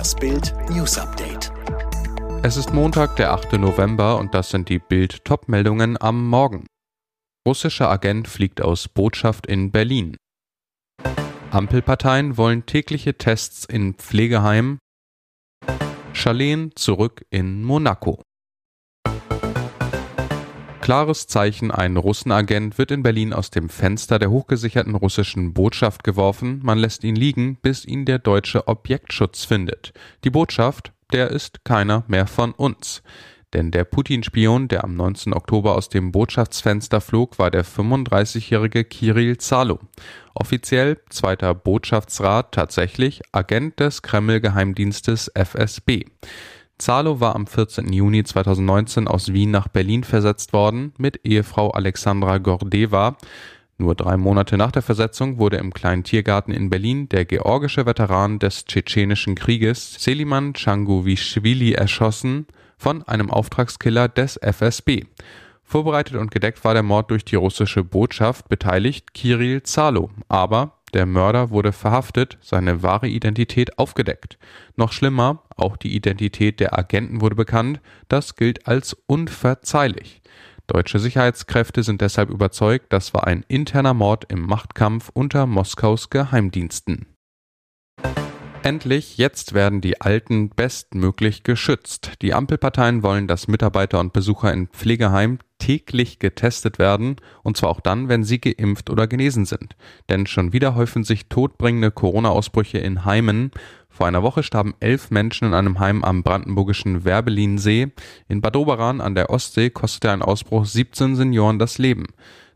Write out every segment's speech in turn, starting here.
Das Bild News Update. Es ist Montag, der 8. November und das sind die Bild Topmeldungen am Morgen. Russischer Agent fliegt aus Botschaft in Berlin. Ampelparteien wollen tägliche Tests in Pflegeheimen. Charlene zurück in Monaco. Klares Zeichen, ein Russenagent wird in Berlin aus dem Fenster der hochgesicherten russischen Botschaft geworfen. Man lässt ihn liegen, bis ihn der deutsche Objektschutz findet. Die Botschaft, der ist keiner mehr von uns. Denn der Putin-Spion, der am 19. Oktober aus dem Botschaftsfenster flog, war der 35-jährige Kirill Zalo. Offiziell zweiter Botschaftsrat, tatsächlich Agent des Kreml-Geheimdienstes FSB. Zalo war am 14. Juni 2019 aus Wien nach Berlin versetzt worden mit Ehefrau Alexandra Gordeva. Nur drei Monate nach der Versetzung wurde im kleinen Tiergarten in Berlin der georgische Veteran des tschetschenischen Krieges Seliman Changuvischwili erschossen von einem Auftragskiller des FSB. Vorbereitet und gedeckt war der Mord durch die russische Botschaft, beteiligt Kirill Zalo, aber der Mörder wurde verhaftet, seine wahre Identität aufgedeckt. Noch schlimmer, auch die Identität der Agenten wurde bekannt, das gilt als unverzeihlich. Deutsche Sicherheitskräfte sind deshalb überzeugt, das war ein interner Mord im Machtkampf unter Moskaus Geheimdiensten. Endlich, jetzt werden die Alten bestmöglich geschützt. Die Ampelparteien wollen, dass Mitarbeiter und Besucher in Pflegeheimen täglich getestet werden, und zwar auch dann, wenn sie geimpft oder genesen sind. Denn schon wieder häufen sich todbringende Corona-Ausbrüche in Heimen. Vor einer Woche starben elf Menschen in einem Heim am brandenburgischen Werbelinsee. In Bad Oberan an der Ostsee kostete ein Ausbruch 17 Senioren das Leben.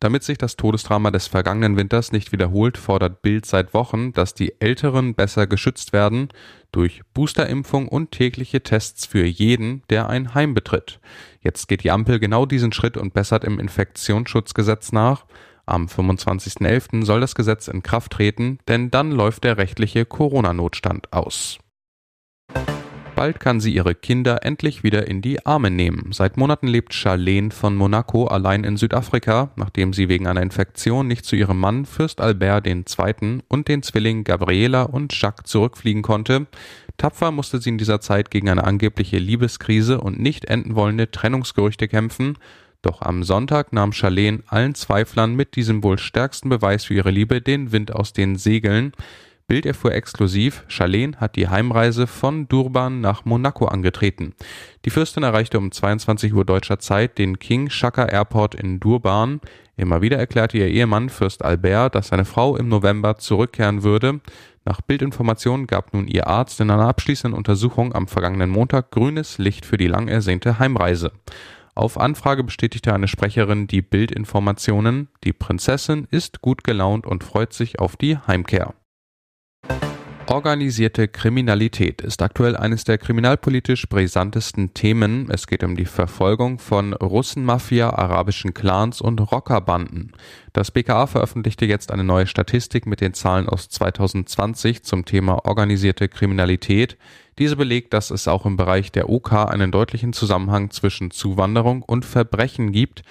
Damit sich das Todesdrama des vergangenen Winters nicht wiederholt, fordert Bild seit Wochen, dass die Älteren besser geschützt werden durch Boosterimpfung und tägliche Tests für jeden, der ein Heim betritt. Jetzt geht die Ampel genau diesen Schritt und bessert im Infektionsschutzgesetz nach. Am 25.11. soll das Gesetz in Kraft treten, denn dann läuft der rechtliche Corona-Notstand aus. Bald kann sie ihre Kinder endlich wieder in die Arme nehmen. Seit Monaten lebt Charlene von Monaco allein in Südafrika, nachdem sie wegen einer Infektion nicht zu ihrem Mann Fürst Albert II. und den Zwillingen Gabriela und Jacques zurückfliegen konnte. Tapfer musste sie in dieser Zeit gegen eine angebliche Liebeskrise und nicht enden wollende Trennungsgerüchte kämpfen. Doch am Sonntag nahm Charlene allen Zweiflern mit diesem wohl stärksten Beweis für ihre Liebe den Wind aus den Segeln. Bild erfuhr exklusiv, Charlene hat die Heimreise von Durban nach Monaco angetreten. Die Fürstin erreichte um 22 Uhr deutscher Zeit den King Shaka Airport in Durban. Immer wieder erklärte ihr Ehemann Fürst Albert, dass seine Frau im November zurückkehren würde. Nach Bildinformationen gab nun ihr Arzt in einer abschließenden Untersuchung am vergangenen Montag grünes Licht für die lang ersehnte Heimreise. Auf Anfrage bestätigte eine Sprecherin die Bildinformationen. Die Prinzessin ist gut gelaunt und freut sich auf die Heimkehr. Organisierte Kriminalität ist aktuell eines der kriminalpolitisch brisantesten Themen. Es geht um die Verfolgung von Russenmafia, arabischen Clans und Rockerbanden. Das BKA veröffentlichte jetzt eine neue Statistik mit den Zahlen aus 2020 zum Thema organisierte Kriminalität. Diese belegt, dass es auch im Bereich der OK einen deutlichen Zusammenhang zwischen Zuwanderung und Verbrechen gibt.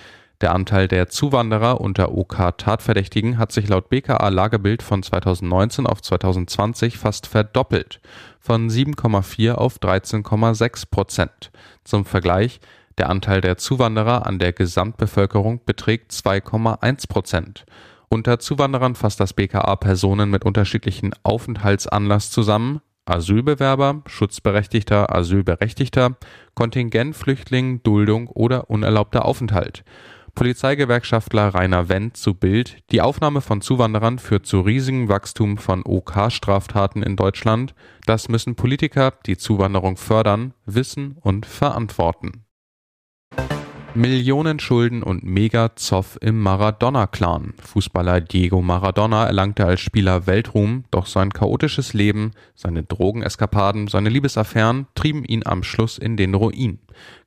Der Anteil der Zuwanderer unter OK-Tatverdächtigen hat sich laut BKA-Lagebild von 2019 auf 2020 fast verdoppelt, von 7,4 auf 13,6 Prozent. Zum Vergleich, der Anteil der Zuwanderer an der Gesamtbevölkerung beträgt 2,1 Prozent. Unter Zuwanderern fasst das BKA Personen mit unterschiedlichen Aufenthaltsanlass zusammen, Asylbewerber, Schutzberechtigter, Asylberechtigter, Kontingentflüchtling, Duldung oder unerlaubter Aufenthalt. Polizeigewerkschaftler Rainer Wendt zu Bild: Die Aufnahme von Zuwanderern führt zu riesigem Wachstum von OK-Straftaten in Deutschland. Das müssen Politiker, die Zuwanderung fördern, wissen und verantworten Millionen Schulden und Mega-Zoff im Maradona-Clan. Fußballer Diego Maradona erlangte als Spieler Weltruhm, doch sein chaotisches Leben, seine Drogeneskapaden, seine Liebesaffären trieben ihn am Schluss in den Ruin.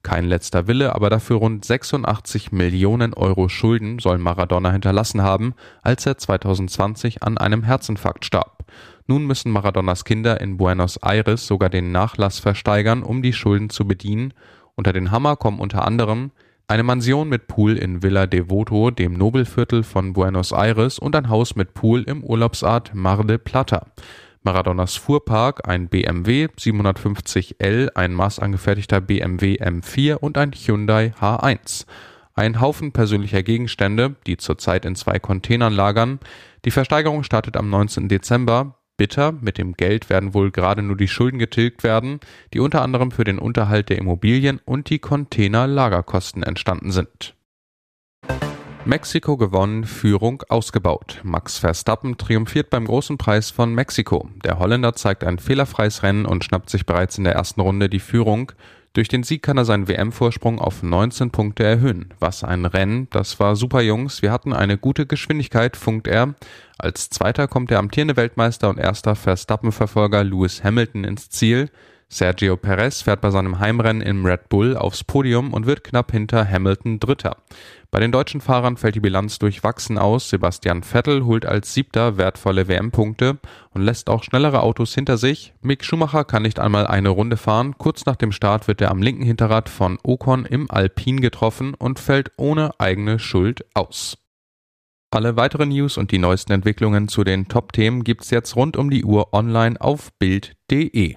Kein letzter Wille, aber dafür rund 86 Millionen Euro Schulden soll Maradona hinterlassen haben, als er 2020 an einem Herzinfarkt starb. Nun müssen Maradonas Kinder in Buenos Aires sogar den Nachlass versteigern, um die Schulden zu bedienen. Unter den Hammer kommen unter anderem eine Mansion mit Pool in Villa Devoto, dem Nobelviertel von Buenos Aires und ein Haus mit Pool im Urlaubsort Mar de Plata. Maradonas Fuhrpark, ein BMW 750L, ein maßangefertigter BMW M4 und ein Hyundai H1. Ein Haufen persönlicher Gegenstände, die zurzeit in zwei Containern lagern. Die Versteigerung startet am 19. Dezember. Bitter, mit dem Geld werden wohl gerade nur die Schulden getilgt werden, die unter anderem für den Unterhalt der Immobilien und die Container-Lagerkosten entstanden sind. Mexiko gewonnen, Führung ausgebaut. Max Verstappen triumphiert beim großen Preis von Mexiko. Der Holländer zeigt ein fehlerfreies Rennen und schnappt sich bereits in der ersten Runde die Führung. Durch den Sieg kann er seinen WM-Vorsprung auf 19 Punkte erhöhen. Was ein Rennen, das war super Jungs, wir hatten eine gute Geschwindigkeit, funkt er. Als zweiter kommt der amtierende Weltmeister und erster Verstappen-Verfolger Lewis Hamilton ins Ziel. Sergio Perez fährt bei seinem Heimrennen im Red Bull aufs Podium und wird knapp hinter Hamilton Dritter. Bei den deutschen Fahrern fällt die Bilanz durchwachsen aus. Sebastian Vettel holt als Siebter wertvolle WM-Punkte und lässt auch schnellere Autos hinter sich. Mick Schumacher kann nicht einmal eine Runde fahren. Kurz nach dem Start wird er am linken Hinterrad von Ocon im Alpin getroffen und fällt ohne eigene Schuld aus. Alle weiteren News und die neuesten Entwicklungen zu den Top-Themen gibt's jetzt rund um die Uhr online auf Bild.de.